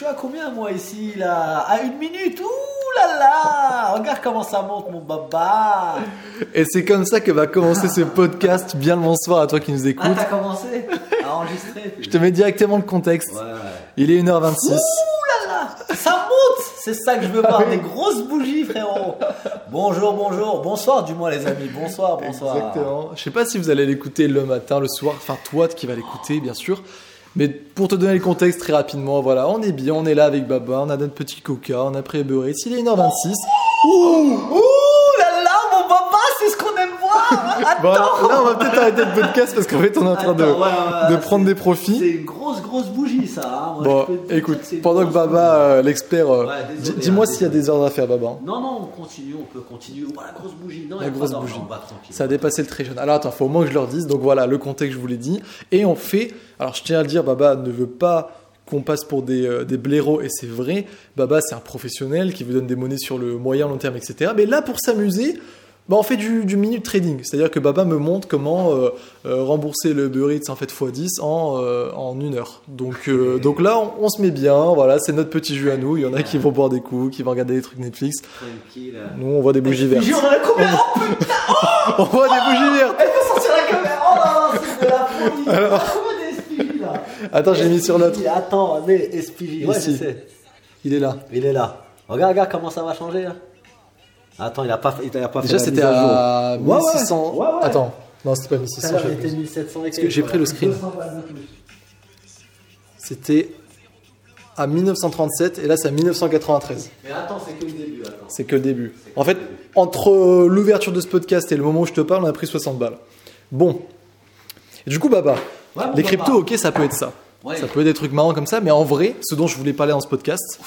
suis à combien moi ici là? À une minute? Ouh là là Regarde comment ça monte mon baba Et c'est comme ça que va commencer ce podcast. Bien le bonsoir à toi qui nous écoutes. Ah t'as commencé? À enregistrer Je te mets directement le contexte. Ouais ouais. Il est 1h26. Ouh là là Ça monte C'est ça que je veux voir, des grosses bougies frérot Bonjour, bonjour, bonsoir du moins les amis, bonsoir, bonsoir. Exactement. Je sais pas si vous allez l'écouter le matin, le soir, enfin toi qui va l'écouter bien sûr. Mais pour te donner le contexte très rapidement, voilà, on est bien, on est là avec Baba, on a notre petit coca, on a pris beurre. Il est 1h26. Ouh, ouh là là, mon papa, c'est ce qu'on aime voir Attends Bon, là on va peut-être arrêter le podcast parce qu'en fait on est en train de, Attends, ouais, ouais, de prendre des profits. C'est une grosse, grosse bougie ça. hein. Moi, Bon, je peux écoute, que pendant que Baba, euh, l'expert, euh, Ouais, dis-moi hein, s'il y a des ordres à faire, Baba. bougie. Non, non, on continue, on peut continuer. Oh, la grosse bougie. Non, La grosse bougie. Ça a dépassé le très jeune. Alors attends, faut au moins que je leur dise. Donc voilà, le contexte, je vous l'ai dit. Et on fait. Alors je tiens à le dire, Baba ne veut pas qu'on passe pour des, euh, des blaireaux, et c'est vrai. Baba, c'est un professionnel qui vous donne des monnaies sur le moyen, long terme, etc. Mais là, pour s'amuser, bah, on fait du, du minute trading. C'est-à-dire que Baba me montre comment euh, euh, rembourser le Uber Eats en fait x10 en, euh, en une heure. Donc, euh, donc là, on, on se met bien. Voilà, c'est notre petit jeu à nous. Il y en a qui vont boire des coups, qui vont regarder des trucs Netflix. Tranquille. Nous, on voit des bougies vertes. On a combien Oh putain On voit des bougies vertes. Elle peut sortir la caméra Oh non, c'est de la folie Alors... Là Attends, j'ai mis sur l'autre. Attends, mais SPJ. Ouais, je sais. Il est là. Il est là. Regarde, regarde comment ça va changer là. Attends, il a pas, fait- il a pas Déjà, fait c'était à jour. à Ouais, ouais. 1600. Ouais, ouais. Attends, non, c'était pas Tout à 1600. l'heure, j'avais il était plus. 1700 et que j'ai pris le screen. 200 balles de plus. C'était à 1937 et là, c'est à 1993. Mais attends, c'est que le début. C'est que le début. En fait, entre euh, l'ouverture de ce podcast et le moment où je te parle, on a pris 60 balles. Bon. Et du coup, Baba, Ouais, les cryptos, ok, ça peut être ça. Ouais. Ça peut être des trucs marrants comme ça, mais en vrai, ce dont je voulais parler dans ce podcast,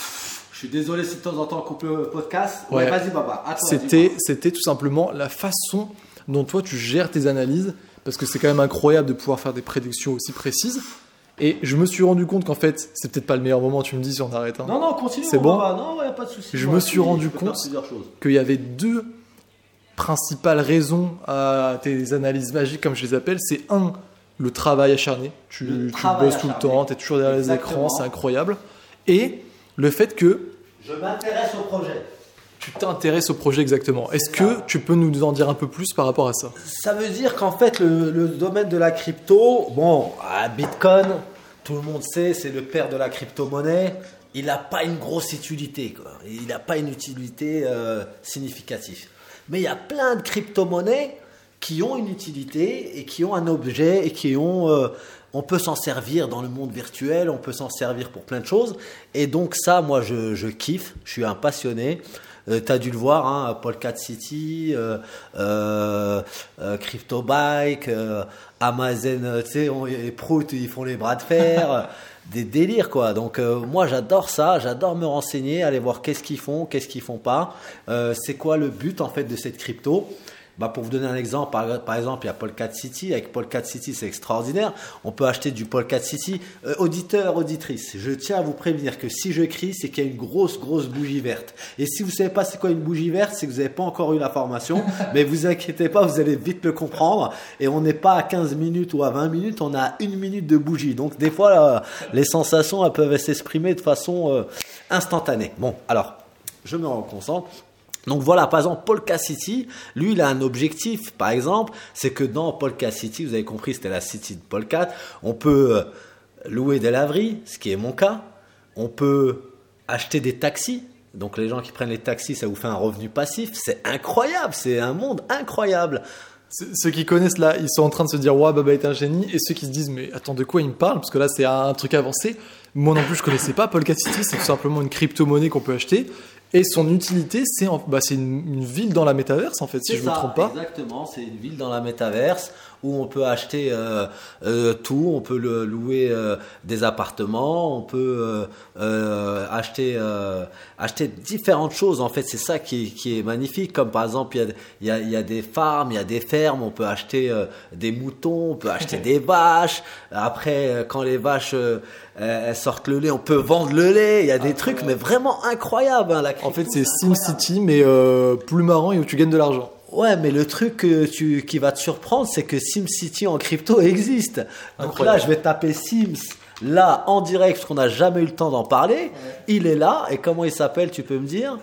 suis désolé si de temps en temps on coupe le podcast. Ouais. Ouais, vas-y, Baba. C'était, c'était tout simplement la façon dont toi tu gères tes analyses, parce que c'est quand même incroyable de pouvoir faire des prédictions aussi précises. Et je me suis rendu compte qu'en fait, c'est peut-être pas le meilleur moment, tu me dis si on arrête, hein, Non, non, continue. C'est bon Baba. Non, ouais, pas de souci. Je Moi, me suis rendu compte qu'il y avait deux principales raisons à tes analyses magiques, comme je les appelle. C'est un, le travail acharné. Tu, Le tu travail bosses tout le temps, tu es toujours derrière Exactement. les écrans, c'est incroyable. Et le fait que Je m'intéresse au projet. tu t'intéresses au projet exactement. Est-ce que tu peux nous en dire un peu plus par rapport à ça? Ça veut dire qu'en fait, le, le domaine de la crypto, bon, à Bitcoin, tout le monde sait, c'est le père de la crypto-monnaie. Il n'a pas une grosse utilité, quoi. Il n'a pas une utilité euh, significative. Mais il y a plein de crypto-monnaies qui ont une utilité et qui ont un objet et qui ont. euh, on peut s'en servir dans le monde virtuel, on peut s'en servir pour plein de choses. Et donc ça, moi, je, je kiffe. Je suis un passionné. Euh, T'as dû le voir, hein, Polkat City, euh, euh, euh, CryptoBike, euh, Amazon, tu sais, les proutes, ils font les bras de fer, des délires quoi. Donc moi j'adore ça, j'adore me renseigner, aller voir qu'est-ce qu'ils font, qu'est-ce qu'ils font pas, c'est quoi le but en fait de cette crypto? Bah, pour vous donner un exemple, par, par exemple, il y a Polkat City. Avec Polkat City, c'est extraordinaire. On peut acheter du Polkat City. Euh, auditeur, auditrice, je tiens à vous prévenir que si je crie, c'est qu'il y a une grosse, grosse bougie verte. Et si vous savez pas c'est quoi une bougie verte, c'est que vous n'avez pas encore eu l'information. mais vous inquiétez pas, vous allez vite le comprendre. Et on n'est pas à 15 minutes ou à 20 minutes, on a une minute de bougie. Donc des fois, là, les sensations, elles peuvent s'exprimer de façon euh, instantanée. Bon, alors, je me reconcentre. Donc voilà, par exemple, Polka City, lui, il a un objectif, par exemple, c'est que dans Polka City, vous avez compris, c'était la city de Polka, on peut euh, louer des laveries, ce qui est mon cas, on peut acheter des taxis, donc les gens qui prennent les taxis, ça vous fait un revenu passif, c'est incroyable, c'est un monde incroyable. Ceux qui connaissent là, ils sont en train de se dire Waouh, Baba est un génie. Et ceux qui se disent Mais attends, de quoi il me parle? Parce que là, c'est un truc avancé. Moi non plus, je connaissais pas. Polka City, c'est tout simplement une crypto-monnaie qu'on peut acheter. Et son utilité, c'est bah, une, une ville dans la métaverse, en fait, si je ne me trompe pas. Exactement, c'est une ville dans la métaverse où on peut acheter euh, euh, tout, on peut le, louer euh, des appartements, on peut acheter acheter différentes choses. En fait, c'est ça qui est, qui est magnifique. Comme par exemple, il y a, y, a, il y a des farms, il y a des fermes, on peut acheter des moutons, on peut acheter des vaches. Après, quand les vaches elles sortent le lait, on peut vendre le lait. Il y a des trucs, mais vraiment incroyables. hein, la En fait, c'est. SimCity, mais plus marrant et où tu gagnes de l'argent. Ouais, mais le truc tu, qui va te surprendre, c'est que SimCity en crypto existe. Donc Incroyable. là, je vais taper Sims là en direct, parce qu'on n'a jamais eu le temps d'en parler. Il est là, et comment il s'appelle, tu peux me dire?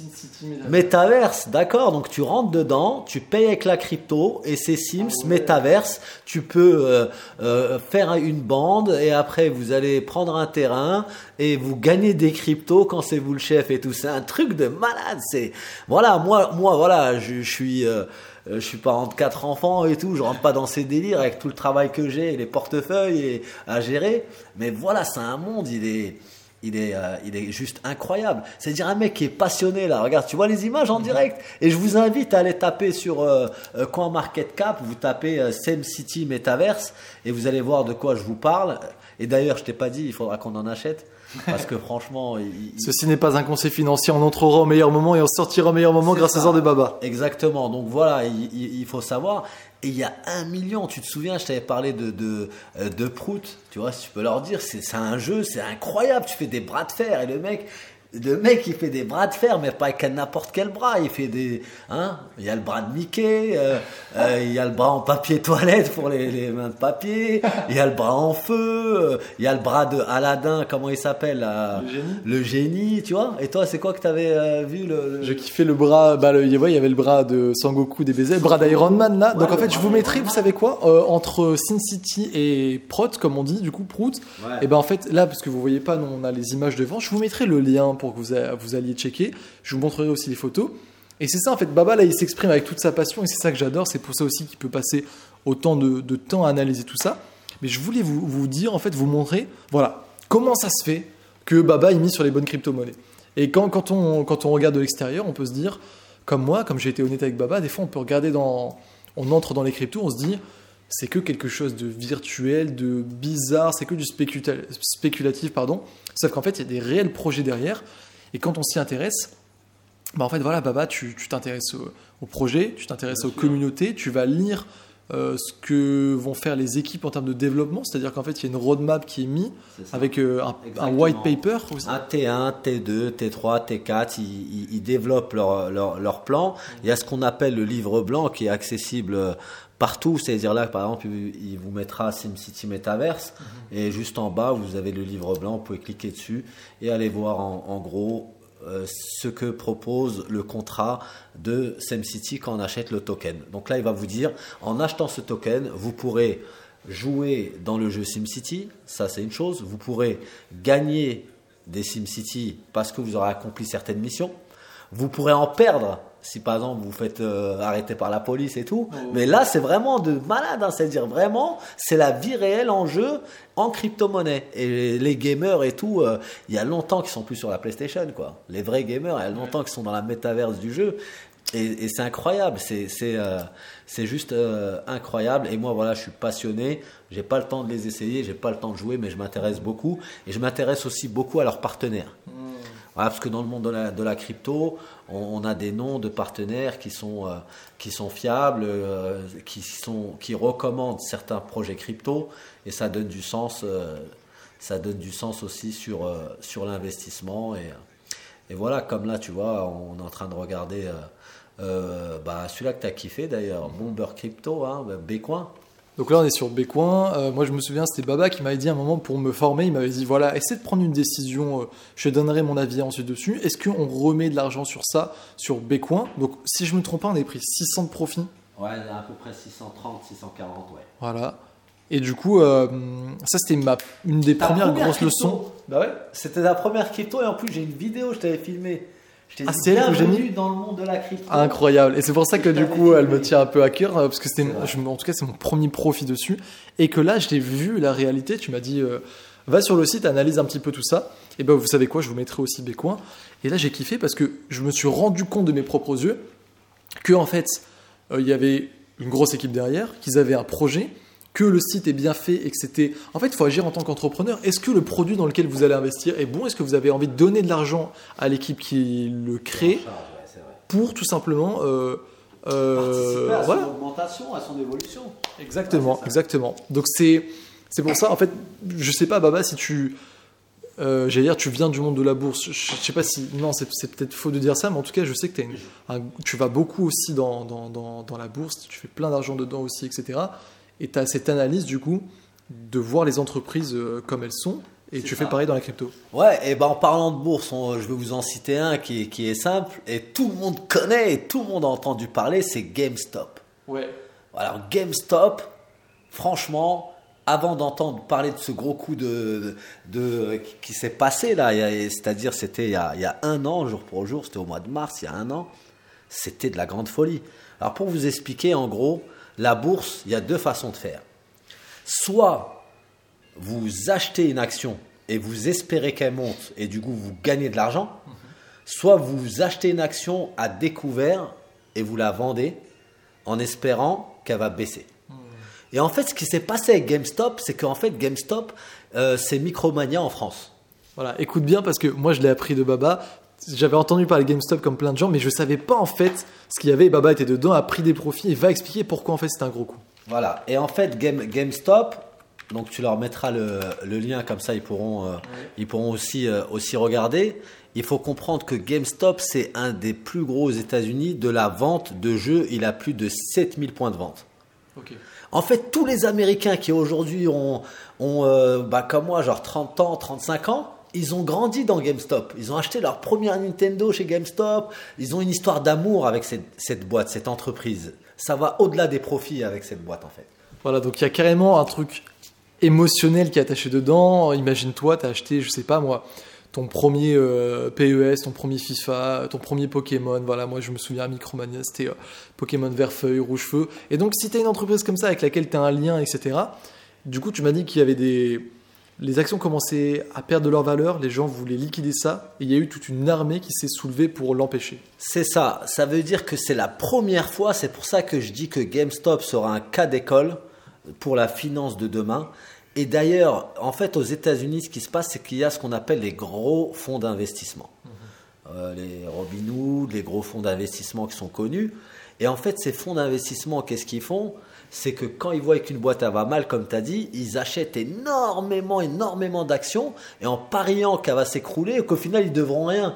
Sin City Metaverse. Metaverse, d'accord. Donc tu rentres dedans, tu payes avec la crypto et c'est Sims Ah ouais. Metaverse. Tu peux euh, euh, faire une bande et après vous allez prendre un terrain et vous gagnez des cryptos quand c'est vous le chef et tout. C'est un truc de malade. C'est voilà, moi, moi, voilà, je, je suis. euh, euh, je suis parent de quatre enfants et tout, je rentre pas dans ces délires avec tout le travail que j'ai, et les portefeuilles et, à gérer. Mais voilà, c'est un monde, il est, il est, euh, il est juste incroyable. C'est-à-dire un mec qui est passionné là. Regarde, tu vois les images en direct? Et je vous invite à aller taper sur euh, euh, CoinMarketCap. Vous tapez euh, Same City Metaverse et vous allez voir de quoi je vous parle. Et d'ailleurs, je t'ai pas dit, il faudra qu'on en achète parce que franchement, il- il- Ceci n'est pas un conseil financier, on entrera au meilleur moment et on sortira au meilleur moment grâce ça. aux heures de Baba. Exactement. Donc voilà, il, il- il faut savoir. Et il y a un million. Tu te souviens, je t'avais parlé de euh, Prout. Tu vois, si tu peux leur dire, c'est un jeu, c'est incroyable. Tu fais des bras de fer et le mec. Le mec, il fait des bras de fer, mais pas avec n'importe quel bras. Il fait des, hein. Il y a le bras de Mickey, euh, euh, il y a le bras en papier toilette pour les, les mains de papier, il y a le bras en feu, euh, il y a le bras de Aladdin, comment il s'appelle Le génie. Le génie, tu vois. Et toi, c'est quoi que t'avais euh, vu le, le- Je kiffais le bras, bah, le, ouais, il y avait le bras de Sangoku DBZ, le bras d'Iron Man là. Ouais, Donc en fait, je vous mettrai, vous savez quoi, euh, entre Sin City et Prot, comme on dit, du coup, Prout. Ouais. Et ben en fait, là, parce que vous voyez pas, nous on a les images devant, je vous mettrai le lien pour que vous, vous alliez checker. Je vous montrerai aussi les photos. Et c'est ça, en fait, Baba, là, il s'exprime avec toute sa passion et c'est ça que j'adore. C'est pour ça aussi qu'il peut passer autant de, de temps à analyser tout ça. Mais je voulais vous, vous dire, en fait, vous montrer, voilà, comment ça se fait que Baba est mis sur les bonnes crypto-monnaies. Et quand, quand, on, quand on regarde de l'extérieur, on peut se dire, comme moi, comme j'ai été honnête avec Baba, des fois on peut regarder dans. On entre dans les cryptos, on se dit, c'est que quelque chose de virtuel, de bizarre, c'est que du spéculatif, pardon. Sauf qu'en fait, il y a des réels projets derrière. Et quand on s'y intéresse, bah en fait, voilà, Baba, tu t'intéresses au, au projet, tu t'intéresses aux communautés, tu vas lire euh, ce que vont faire les équipes en termes de développement, c'est-à-dire qu'en fait, il y a une roadmap qui est mise avec euh, un, white paper aussi. Un T1, T2, T3, T4, ils, développent leur, leur, leur plan. Il y a ce qu'on appelle le livre blanc qui est accessible euh, partout. C'est-à-dire là, par exemple, il vous mettra SimCity Metaverse et juste en bas, vous avez le livre blanc. Vous pouvez cliquer dessus et aller voir en, en gros euh, ce que propose le contrat de SimCity quand on achète le token. Donc là, il va vous dire, en achetant ce token, vous pourrez jouer dans le jeu SimCity, ça c'est une chose. Vous pourrez gagner des SimCity parce que vous aurez accompli certaines missions. Vous pourrez en perdre si par exemple vous faites euh, arrêter par la police et tout. Mais là c'est vraiment de malade, hein. c'est-à-dire vraiment c'est la vie réelle en jeu en crypto-monnaie. Et les gamers et tout, euh, il y a longtemps qu'ils sont plus sur la PlayStation quoi. Les vrais gamers, il y a longtemps qu'ils sont dans la métaverse du jeu. Et, et c'est incroyable, c'est euh, juste incroyable. Et moi voilà, je suis passionné. J'ai pas le temps de les essayer, j'ai pas le temps de jouer, mais je m'intéresse beaucoup. Et je m'intéresse aussi beaucoup à leurs partenaires. Voilà, parce que dans le monde de la, crypto, on, a des noms de partenaires qui sont, euh, qui sont fiables, euh, qui, sont, qui recommandent certains projets crypto, et ça donne du sens, euh, ça donne du sens aussi sur, sur l'investissement. Et, et voilà, comme là, tu vois, on est en train de regarder bah, celui-là que tu as kiffé d'ailleurs, Bomber Crypto, hein, Bécoin. Donc là, on est sur Bécoin. Euh, moi, je me souviens, c'était Baba qui m'avait dit à un moment pour me former, il m'avait dit voilà, essaie de prendre une décision. euh, je te donnerai mon avis ensuite dessus. Est-ce qu'on remet de l'argent sur ça, sur Bécoin? Donc, si je me trompe pas, on a pris 600 de profit. Ouais, à peu près 630, 640, ouais. Voilà. Et du coup, euh, ça, c'était ma, une des Ta premières première grosses crypto. leçons. Bah ouais. C'était la première crypto et en plus j'ai une vidéo, je t'avais filmé. Je Ah, c'est j'ai bienvenue dans le monde de la crypto. Incroyable. Et c'est pour ça que du coup, elle me tient un peu à cœur, euh, parce que c'était, en tout cas, c'est mon premier profit dessus. Et que là, je l'ai vu la réalité. Tu m'as dit, euh, va sur le site, analyse un petit peu tout ça. Et ben, vous savez quoi, je vous mettrai aussi Bécoin. Et là, j'ai kiffé parce que je me suis rendu compte de mes propres yeux que en fait, euh, il y avait une grosse équipe derrière, qu'ils avaient un projet, que le site est bien fait et que c'était. En fait, il faut agir en tant qu'entrepreneur. Est-ce que le produit dans lequel vous allez investir est bon? Est-ce que vous avez envie de donner de l'argent à l'équipe qui le crée pour tout simplement euh, euh, Participer à voilà. son augmentation, à son évolution. exactement Ouais, exactement. Donc c'est c'est pour ça en fait je sais pas Baba si tu euh, j'allais dire tu viens du monde de la bourse. Je, sais pas si non c'est peut-être faux de dire ça mais en tout cas je sais que t'as une- un- tu vas beaucoup aussi dans, dans, dans, dans la bourse tu fais plein d'argent dedans aussi etc et tu as cette analyse du coup de voir les entreprises euh, comme elles sont. Et tu ça. fais pareil dans la crypto. Ouais, et ben en parlant de bourse, on- je vais vous en citer un qui, est- qui est simple et tout le monde connaît et tout le monde a entendu parler, c'est GameStop. Ouais. Alors GameStop, franchement, avant d'entendre parler de ce gros coup de, de qui s'est passé là, c'est-à-dire c'était il il y a un an, jour pour jour, c'était au mois de mars, il y a un an, c'était de la grande folie. Alors pour vous expliquer, en gros, la bourse, il y a deux façons de faire. Soit vous achetez une action et vous espérez qu'elle monte et du coup vous gagnez de l'argent, soit vous achetez une action à découvert et vous la vendez en espérant qu'elle va baisser. Et en fait, ce qui s'est passé avec GameStop, c'est qu'en fait, GameStop, euh, c'est Micromania en France. Voilà, écoute bien parce que moi je l'ai appris de Baba. J'avais entendu parler de GameStop comme plein de gens, mais je savais pas en fait ce qu'il y avait. Et Baba était dedans, a pris des profits et va expliquer pourquoi en fait c'est un gros coup. Voilà. Et en fait, Game, GameStop, donc tu leur mettras le, le lien comme ça, ils pourront, euh, ils pourront aussi, euh, aussi regarder. Il faut comprendre que GameStop, c'est un des plus gros aux États-Unis de la vente de jeux. Il a plus de 7000 points de vente. En fait, tous les Américains qui aujourd'hui ont, ont euh, bah, comme moi, genre 30 ans, 35 ans, ils ont grandi dans GameStop. Ils ont acheté leur première Nintendo chez GameStop. Ils ont une histoire d'amour avec cette, boîte, cette entreprise. Ça va au-delà des profits avec cette boîte, en fait. Voilà, donc il y a carrément un truc émotionnel qui est attaché dedans. Imagine-toi, tu as acheté, je sais pas moi, ton premier euh, PES, ton premier FIFA, ton premier Pokémon. Voilà, moi je me souviens à Micromania, c'était euh, Pokémon vert feuille, rouge feu. Et donc si tu as une entreprise comme ça avec laquelle tu as un lien, etc., du coup tu m'as dit qu'il y avait des. Les actions commençaient à perdre de leur valeur, les gens voulaient liquider ça, et il y a eu toute une armée qui s'est soulevée pour l'empêcher. C'est ça. Ça veut dire que c'est la première fois. C'est pour ça que je dis que GameStop sera un cas d'école pour la finance de demain. Et d'ailleurs, en fait, aux États-Unis, ce qui se passe, c'est qu'il y a ce qu'on appelle les gros fonds d'investissement. Euh, les Robinhood, les gros fonds d'investissement qui sont connus. Et en fait, ces fonds d'investissement, qu'est-ce qu'ils font? C'est que quand ils voient qu'une boîte elle va mal, comme tu as dit, ils achètent énormément, énormément d'actions et en pariant qu'elle va s'écrouler et qu'au final, ils devront rien.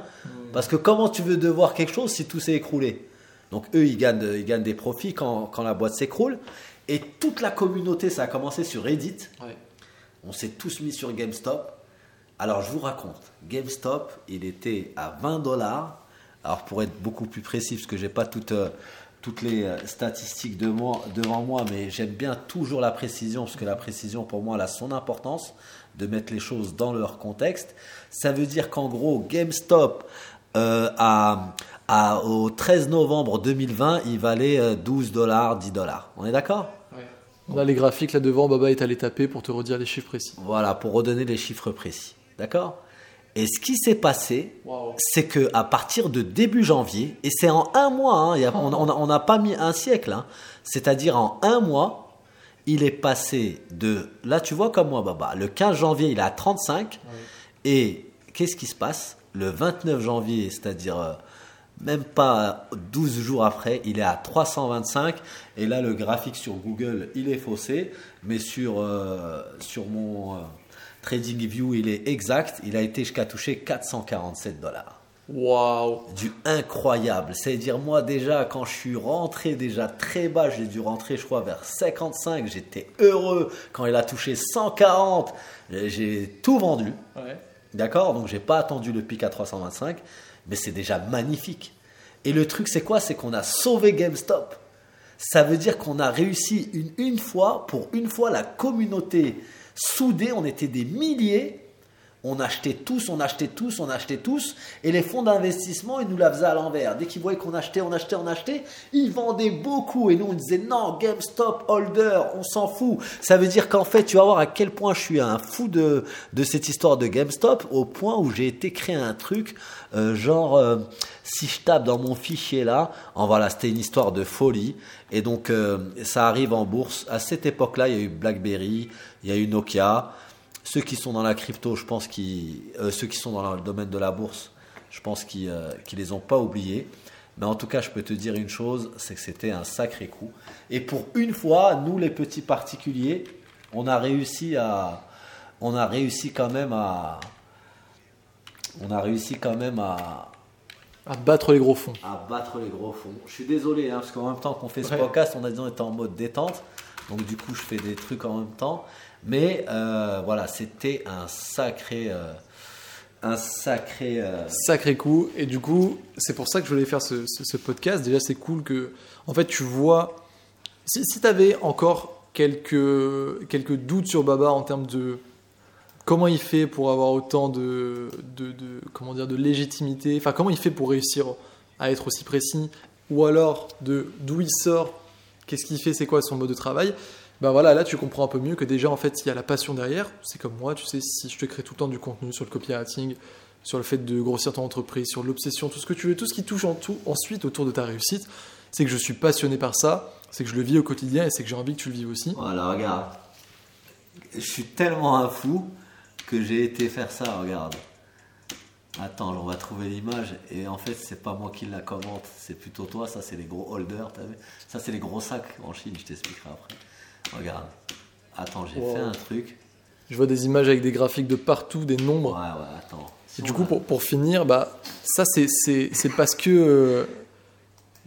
Parce que comment tu veux devoir quelque chose si tout s'est écroulé? Donc eux, ils gagnent, ils gagnent des profits quand, quand la boîte s'écroule. Et toute la communauté, ça a commencé sur Reddit. On s'est tous mis sur GameStop. Alors je vous raconte, GameStop, il était à 20 dollars. Alors pour être beaucoup plus précis, parce que j'ai pas toutes, euh, toutes les euh, statistiques de moi- devant moi, mais j'aime bien toujours la précision, parce que la précision pour moi elle a son importance, de mettre les choses dans leur contexte. Ça veut dire qu'en gros, GameStop, euh, à, à- au 13 novembre 2020, il valait euh, 12 dollars, 10 dollars. On est d'accord? On a les graphiques là devant, Baba est allé taper pour te redire les chiffres précis. Voilà, pour redonner les chiffres précis. D'accord? Et ce qui s'est passé, c'est que à partir de début janvier, et c'est en un mois, hein, y a- on n'a pas mis un siècle, hein, c'est-à-dire en un mois, il est passé de, là tu vois comme moi, Baba, le 15 janvier, il est à 35, et qu'est-ce qui se passe? Le 29 janvier, c'est-à-dire euh, même pas 12 jours après, il est à 325. Et là, le graphique sur Google, il est faussé. Mais sur, euh, sur mon euh, TradingView, il est exact. Il a été jusqu'à toucher 447 dollars. Waouh Du incroyable. C'est-à-dire, moi, déjà, quand je suis rentré déjà très bas, j'ai dû rentrer, je crois, vers 55. J'étais heureux. Quand il a touché 140, j'ai- j'ai tout vendu. Ouais. D'accord? Donc j'ai pas attendu le pic à 325, mais c'est déjà magnifique. Et le truc c'est quoi? C'est qu'on a sauvé GameStop. Ça veut dire qu'on a réussi une, une fois, pour une fois, la communauté soudée, on était des milliers, on achetait tous, on achetait tous, on achetait tous, et les fonds d'investissement, ils nous la faisaient à l'envers. Dès qu'ils voyaient qu'on achetait, on achetait, on achetait, ils vendaient beaucoup, et nous on disait non, GameStop, holder, on s'en fout. Ça veut dire qu'en fait, tu vas voir à quel point je suis un fou de, de cette histoire de GameStop, au point où j'ai été créer un truc, euh, genre, euh, si je tape dans mon fichier là, en voilà, c'était une histoire de folie, et donc euh, ça arrive en bourse. À cette époque-là, il y a eu BlackBerry, il y a eu Nokia. Ceux qui sont dans la crypto, je pense qu'ils, euh, ceux qui sont dans le domaine de la bourse, je pense qu'ils euh, qu'ils les ont pas oubliés. Mais en tout cas, je peux te dire une chose, c'est que c'était un sacré coup. Et pour une fois, nous les petits particuliers, on a réussi à, on a réussi quand même à, on a réussi quand même à, À battre les gros fonds. à battre les gros fonds. Je suis désolé, hein, parce qu'en même temps qu'on fait ce Ouais. podcast, on a dit on était en mode détente. Donc du coup, je fais des trucs en même temps. Mais euh, voilà, c'était un sacré, euh, un sacré. euh, Sacré coup. Et du coup, c'est pour ça que je voulais faire ce, podcast. Déjà, c'est cool que, en fait, tu vois. Si, si tu avais encore quelques, quelques doutes sur Baba en termes de comment il fait pour avoir autant de, de, comment dire, de légitimité, enfin, comment il fait pour réussir à être aussi précis, ou alors d'où il sort, qu'est-ce qu'il fait, c'est quoi son mode de travail. Ben voilà, là tu comprends un peu mieux que déjà en fait il y a la passion derrière. C'est comme moi, tu sais, si je te crée tout le temps du contenu sur le copywriting, sur le fait de grossir ton entreprise, sur l'obsession, tout ce que tu veux, tout ce qui touche en tout ensuite autour de ta réussite, c'est que je suis passionné par ça, c'est que je le vis au quotidien et c'est que j'ai envie que tu le vives aussi. Voilà, regarde. Je suis tellement un fou que j'ai été faire ça, regarde. Attends, on va trouver l'image. Et en fait, c'est pas moi qui la commente, c'est plutôt toi. Ça, c'est les gros holders, t'as vu? Ça, c'est les gros sacs en Chine, je t'expliquerai après. Regarde. Attends, j'ai Wow. fait un truc. Je vois des images avec des graphiques de partout, des Ouais, nombres. ouais, attends. Si Et du coup, pour, pour finir, bah, ça c'est- parce que. euh,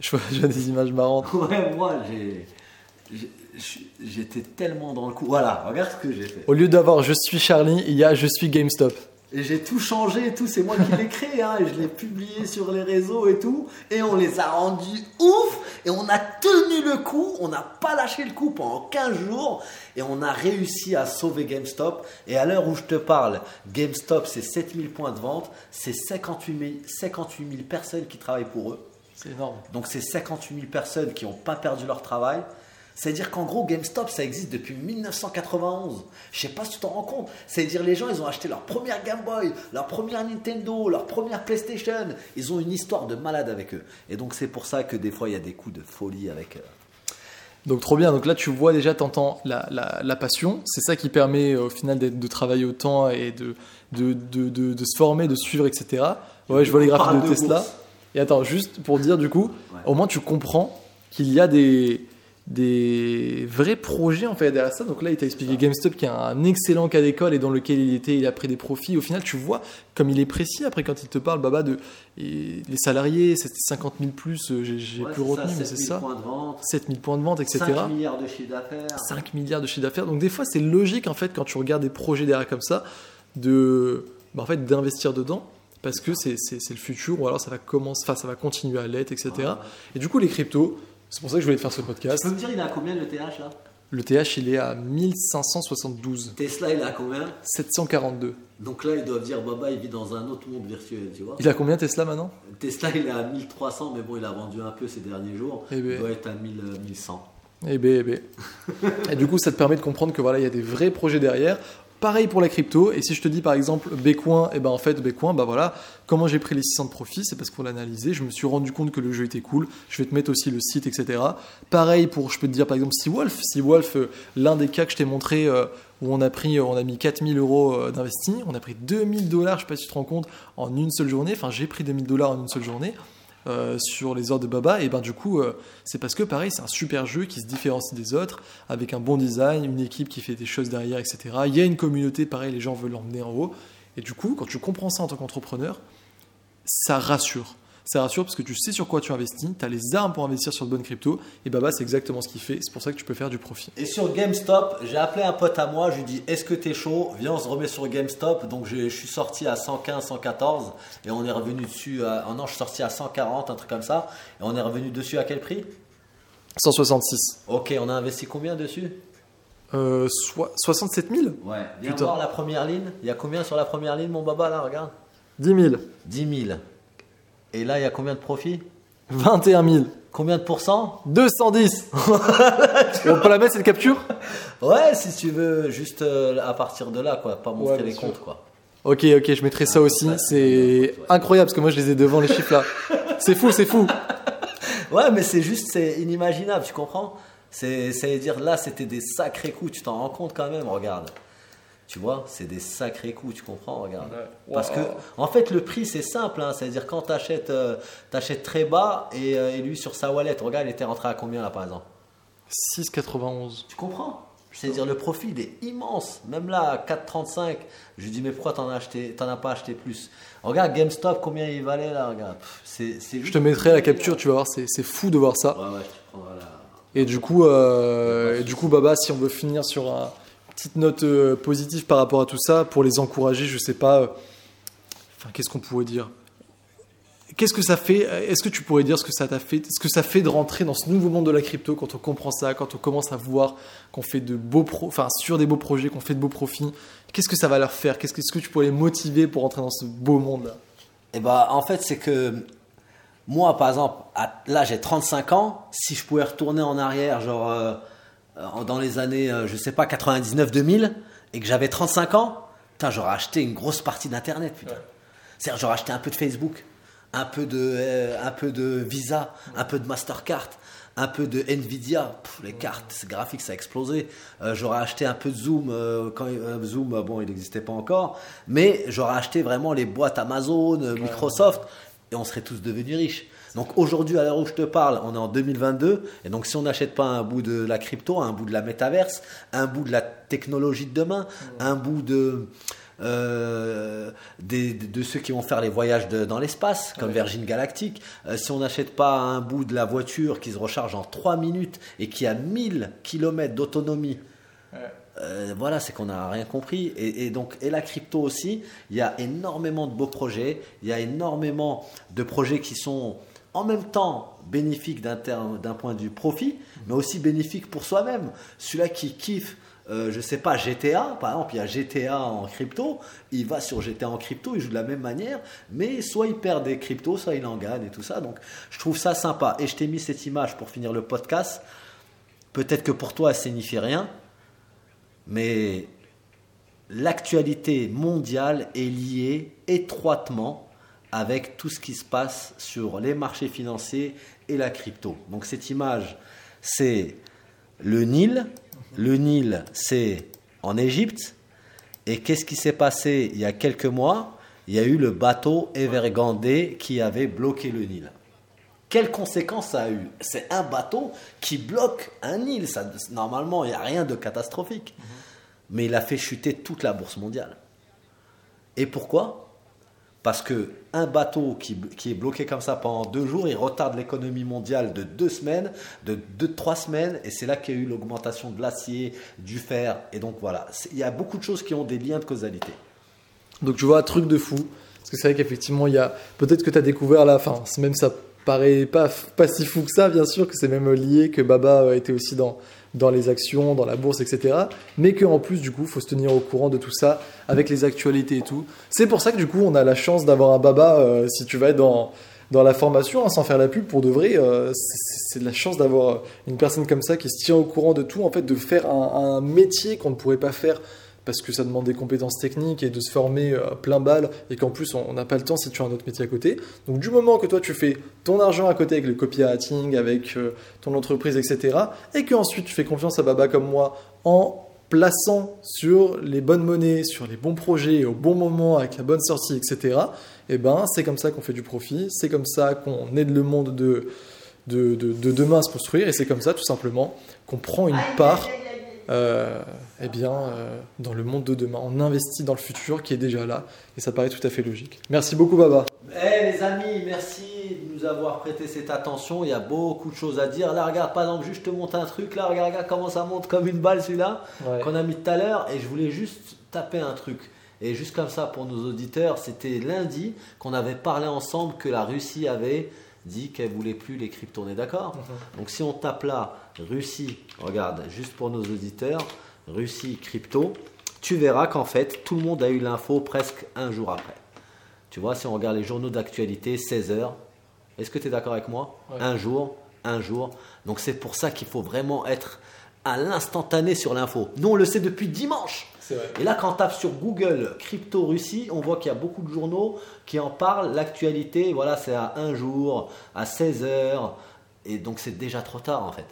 je, vois, je vois des images marrantes. Ouais, moi, J'étais tellement dans le coup. Voilà, regarde ce que j'ai fait. Au lieu d'avoir je suis Charlie, il y a je suis GameStop. Et j'ai tout changé et tout, c'est moi qui l'ai créé, hein, et je l'ai publié sur les réseaux et tout, et on les a rendus ouf, et on a tenu le coup, on n'a pas lâché le coup pendant 15 jours, et on a réussi à sauver GameStop, et à l'heure où je te parle, GameStop c'est 7000 points de vente, c'est 58 000, 58 000 personnes qui travaillent pour eux, C'est énorme. donc c'est 58 000 personnes qui n'ont pas perdu leur travail. C'est-à-dire qu'en gros, GameStop, ça existe depuis 1991. Je sais pas si tu t'en rends compte. C'est-à-dire les gens, ils ont acheté leur première Game Boy, leur première Nintendo, leur première PlayStation. Ils ont une histoire de malade avec eux. Et donc c'est pour ça que des fois, il y a des coups de folie avec eux. Donc trop bien. Donc là, tu vois déjà, t'entends la, la, la passion. C'est ça qui permet euh, au final de travailler autant et de, de, de, de, de se former, de suivre, etc. Ouais, je vois les graphiques de Tesla. Et attends, juste pour dire du coup, Ouais. au moins tu comprends qu'il y a des, des vrais projets en fait derrière ça. Donc là, il t'a expliqué GameStop qui a un excellent cas d'école et dans lequel il était, il a pris des profits. Au final, tu vois comme il est précis après quand il te parle, Baba, de et les salariés, c'était 50 000 plus, euh, j'ai Ouais, plus retenu, mais c'est 7000 ça. points de vente, 7000 points de vente, etc. 5 milliards de chiffre d'affaires. 5 milliards de chiffre d'affaires. Donc des fois, c'est logique en fait quand tu regardes des projets derrière comme ça de bah, en fait d'investir dedans parce que c'est le futur ou alors ça va commencer, enfin ça va continuer à l'être, etc. Ouais. Et du coup, les cryptos, c'est pour ça que je voulais faire ce podcast. Tu peux me dire, il est à combien le TH là? Le TH, il est à 1572, Tesla, il est à combien? 742. Donc là, ils doivent dire, Baba, il vit dans un autre monde virtuel, tu vois. Il a combien Tesla maintenant? Tesla, il est à 1300, mais bon, il a vendu un peu ces derniers jours. Eh ben. Il doit être à 1000, euh, 1100. Eh ben, eh ben. et du coup, ça te permet de comprendre que voilà, il y a des vrais projets derrière. Pareil pour la crypto. Et si je te dis par exemple Bitcoin, et ben en fait Bitcoin, bah voilà, comment j'ai pris les 600 de profit, c'est parce qu'on l'a analysé. Je me suis rendu compte que le jeu était cool. Je vais te mettre aussi le site, etc. Pareil pour, je peux te dire par exemple Seawolf. Seawolf, euh, l'un des cas que je t'ai montré euh, où on a pris, euh, on a mis 4000 euros d'investi, on a pris 2000 dollars, je sais pas si tu te rends compte, en une seule journée. Enfin, j'ai pris 2000 dollars en une seule journée. Euh, sur les ordres de Baba, et ben du coup, euh, c'est parce que pareil, c'est un super jeu qui se différencie des autres, avec un bon design, une équipe qui fait des choses derrière, etc. Il y a une communauté, pareil, les gens veulent l'emmener en haut. Et du coup, quand tu comprends ça en tant qu'entrepreneur, ça rassure. Ça rassure parce que tu sais sur quoi tu investis, tu as les armes pour investir sur de bonnes cryptos, et Baba, c'est exactement ce qu'il fait. C'est pour ça que tu peux faire du profit. Et sur GameStop, j'ai appelé un pote à moi, je lui dis Est-ce que t'es chaud? Viens, on se remet sur GameStop. Donc je, je suis sorti à 115, 114 et on est revenu dessus. À, oh non, je suis sorti à 140, un truc comme ça. Et on est revenu dessus à quel prix? 166. Ok, on a investi combien dessus? Euh, soi- 67 000 Ouais, viens Putain. voir la première ligne. Il y a combien sur la première ligne, mon baba là Regarde 10 000 10 000. Et là, il y a combien de profit 21 000 Combien de pourcents 210 On peut la mettre cette capture Ouais, si tu veux, juste euh, à partir de là, quoi. Pas montrer les sûr. comptes, quoi. Ok, ok, je mettrai ça aussi. ouais, C'est incroyable parce que moi je les ai devant les chiffres là. C'est fou, c'est fou. Ouais, mais c'est juste, c'est inimaginable, tu comprends? C'est dire là, c'était des sacrés coups, tu t'en rends compte quand même, regarde. Tu vois, c'est des sacrés coups, tu comprends, regarde. Ouais. Parce que, en fait, le prix, c'est simple, hein, c'est-à-dire quand tu achètes, très bas et, euh, et lui sur sa wallet, regarde, il était rentré à combien là par exemple? 6,91. Tu comprends? C'est-à-dire le profit, il est immense. Même là, à 4,35, je lui dis, mais pourquoi t'en as, acheté, t'en as pas acheté plus? Regarde GameStop, combien il valait là, regarde. C'est, Je te mettrai la capture, tu vas voir, c'est c'est fou de voir ça. Ouais, ouais, je te prends, voilà. Et du coup, euh, et du coup, Baba, si on veut finir sur un petite note euh, positive par rapport à tout ça pour les encourager. Je sais pas. euh, Enfin, qu'est-ce qu'on pourrait dire? Qu'est-ce que ça fait Est-ce que tu pourrais dire ce que ça t'a fait Ce que ça fait de rentrer dans ce nouveau monde de la crypto quand on comprend ça, quand on commence à voir qu'on fait de beaux pro, enfin sur des beaux projets, qu'on fait de beaux profits? Qu'est-ce que ça va leur faire? Qu'est-ce que, tu pourrais les motiver pour rentrer dans ce beau monde-là? Et bah, en fait, c'est que moi, par exemple, à- là, j'ai 35 ans. Si je pouvais retourner en arrière, genre euh, euh, dans les années, euh, je sais pas, 99-2000, et que j'avais 35 ans, putain, j'aurais acheté une grosse partie d'Internet, putain. C'est-à-dire, j'aurais acheté un peu de Facebook, un peu de, euh, un peu de Visa, un peu de Mastercard, un peu de Nvidia. Pff, les cartes graphiques, ça a explosé. Euh, j'aurais acheté un peu de Zoom. euh, quand euh, Zoom, euh, bon, il n'existait pas encore. Mais j'aurais acheté vraiment les boîtes Amazon, euh, Microsoft, et on serait tous devenus riches. Donc aujourd'hui, à l'heure où je te parle, on est en 2022. Et donc si on n'achète pas un bout de la crypto, un bout de la métaverse, un bout de la technologie de demain, un bout de... euh, des- de ceux qui vont faire les voyages de- dans l'espace, comme Virgin Galactic. Euh, si on n'achète pas un bout de la voiture qui se recharge en 3 minutes et qui a 1000 km d'autonomie, euh, voilà, c'est qu'on n'a rien compris. Et, et donc, et la crypto aussi, il y a énormément de beaux projets, il y a énormément de projets qui sont en même temps bénéfiques d'un point de vue profit, mais aussi bénéfiques pour soi-même. Celui-là qui kiffe, euh, je sais pas, GTA, par exemple, il y a GTA en crypto, il va sur GTA en crypto, il joue de la même manière, mais soit il perd des cryptos, soit il en gagne et tout ça. Donc, je trouve ça sympa. Et je t'ai mis cette image pour finir le podcast. Peut-être que pour toi, elle signifie rien, mais l'actualité mondiale est liée étroitement avec tout ce qui se passe sur les marchés financiers et la crypto. Donc cette image, c'est le Nil. Le Nil, c'est en Égypte. Et qu'est-ce qui s'est passé il y a quelques mois? Il y a eu le bateau Evergrande qui avait bloqué le Nil. Quelles conséquences ça a eu? C'est un bateau qui bloque un. Ça, normalement, il n'y a rien de catastrophique. Mais il a fait chuter toute la bourse mondiale. Et pourquoi? Parce que un bateau qui, est bloqué comme ça pendant deux jours, il retarde l'économie mondiale de deux semaines, de deux, trois semaines, et c'est là qu'il y a eu l'augmentation de l'acier, du fer. Et donc voilà, il y a beaucoup de choses qui ont des liens de causalité. Donc tu vois, un truc de fou. Parce que c'est vrai qu'effectivement, il y a. Peut-être que tu as découvert là, enfin, même ça paraît pas, pas si fou que ça, bien sûr, que c'est même lié, que Baba euh, était aussi dans, dans les actions, dans la bourse, etc. Mais qu'en plus, du coup, faut se tenir au courant de tout ça, avec les actualités et tout. C'est pour ça que, du coup, on a la chance d'avoir un Baba, euh, si tu vas dans, dans la formation, hein, sans faire la pub, pour de vrai, euh, c'est la chance d'avoir une personne comme ça qui se tient au courant de tout, en fait, de faire un métier qu'on ne pourrait pas faire parce que ça demande des compétences techniques et de se former euh, plein balle et qu'en plus on n'a pas le temps si tu as un autre métier à côté. Donc du moment que toi tu fais ton argent à côté avec le copywriting, avec euh, ton entreprise, etc. et qu'ensuite tu fais confiance à Baba comme moi en plaçant sur les bonnes monnaies, sur les bons projets, au bon moment, avec la bonne sortie, etc. Et ben c'est comme ça qu'on fait du profit, c'est comme ça qu'on aide le monde de, de, de, de demain à se construire et c'est comme ça tout simplement qu'on prend une part euh, eh bien, euh, dans le monde de demain. On investit dans le futur qui est déjà là et ça paraît tout à fait logique. Merci beaucoup, Baba. Eh les amis, merci de nous avoir prêté cette attention. Il y a beaucoup de choses à dire. Là, regarde, par exemple, juste je te monte un truc. Là, regarde, regarde comment ça monte comme une balle celui-là Ouais. qu'on a mis tout à l'heure. Et je voulais juste taper un truc. Et juste comme ça pour nos auditeurs, c'était lundi qu'on avait parlé ensemble que la Russie avait dit qu'elle voulait plus les cryptos. On est d'accord Donc si on tape là Russie, regarde, juste pour nos auditeurs, Russie crypto, tu verras qu'en fait tout le monde a eu l'info presque un jour après. Tu vois, si on regarde les journaux d'actualité, 16 heures, est-ce que tu es d'accord avec moi? Ouais. Un jour, un jour. Donc c'est pour ça qu'il faut vraiment être à l'instantané sur l'info. Nous, on le sait depuis dimanche. Et là, quand on tape sur Google Crypto Russie, on voit qu'il y a beaucoup de journaux qui en parlent. L'actualité, voilà, c'est à un jour, à 16 heures. Et donc, c'est déjà trop tard, en fait.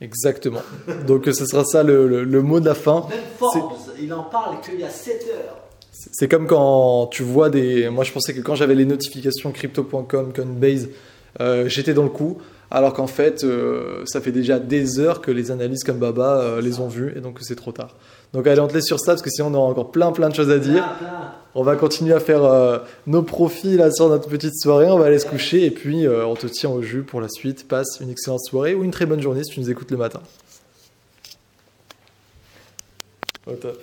Exactement. Donc ce sera ça le, le- le mot de la fin. Même Forbes, il en parle qu'il y a 7 heures. C'est comme quand tu vois des. Moi, je pensais que quand j'avais les notifications crypto.com, Coinbase, euh, j'étais dans le coup. Alors qu'en fait, euh, ça fait déjà des heures que les analystes comme Baba euh, les ont vues et donc c'est trop tard. Donc allez, on te laisse sur ça parce que sinon on aura encore plein plein de choses à dire. On va continuer à faire euh, nos profils là sur notre petite soirée. On va aller se coucher et puis euh, on te tient au jus pour la suite. Passe une excellente soirée ou une très bonne journée si tu nous écoutes le matin. Au top.